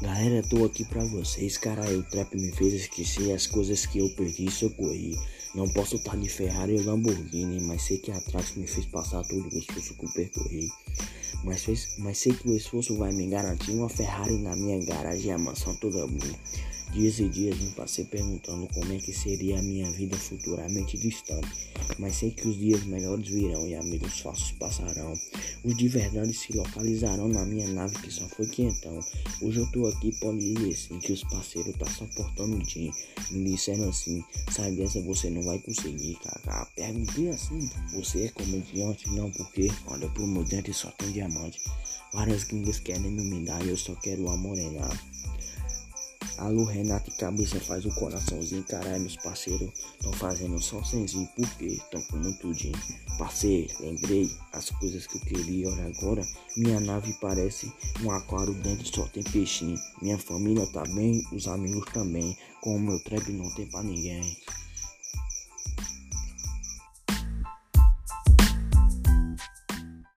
Galera, tô aqui pra vocês, caralho. O trap me fez esquecer as coisas que eu perdi e socorri. Não posso estar de Ferrari ou Lamborghini, mas sei que atrás me fez passar todo o esforço que eu percorri. Mas, fez, mas sei que o esforço vai me garantir uma Ferrari na minha garagem e a mansão toda boa. Dias e dias me passei perguntando como é que seria a minha vida futuramente distante. Mas sei que os dias melhores virão e amigos falsos passarão. Os de verdade se localizarão na minha nave que só foi quentão. Hoje eu tô aqui, pode dizer sim, que os parceiros tá só portando um tim. Me disseram assim, sai dessa você não vai conseguir, kaká. Perguntei assim, você é comediante? Não, porque olha pro meu dente só tem diamante. Várias gringas querem me humilhar e eu só quero amorenar. Alô, Renato Cabeça faz o coraçãozinho. Caralho, meus parceiros estão fazendo só senzinho. Por quê? Estão com muito dinheiro. Parceiro, lembrei as coisas que eu queria. Olha agora, minha nave parece um aquário dentro só tem peixinho. Minha família tá bem, os amigos também. Com o meu trap não tem pra ninguém.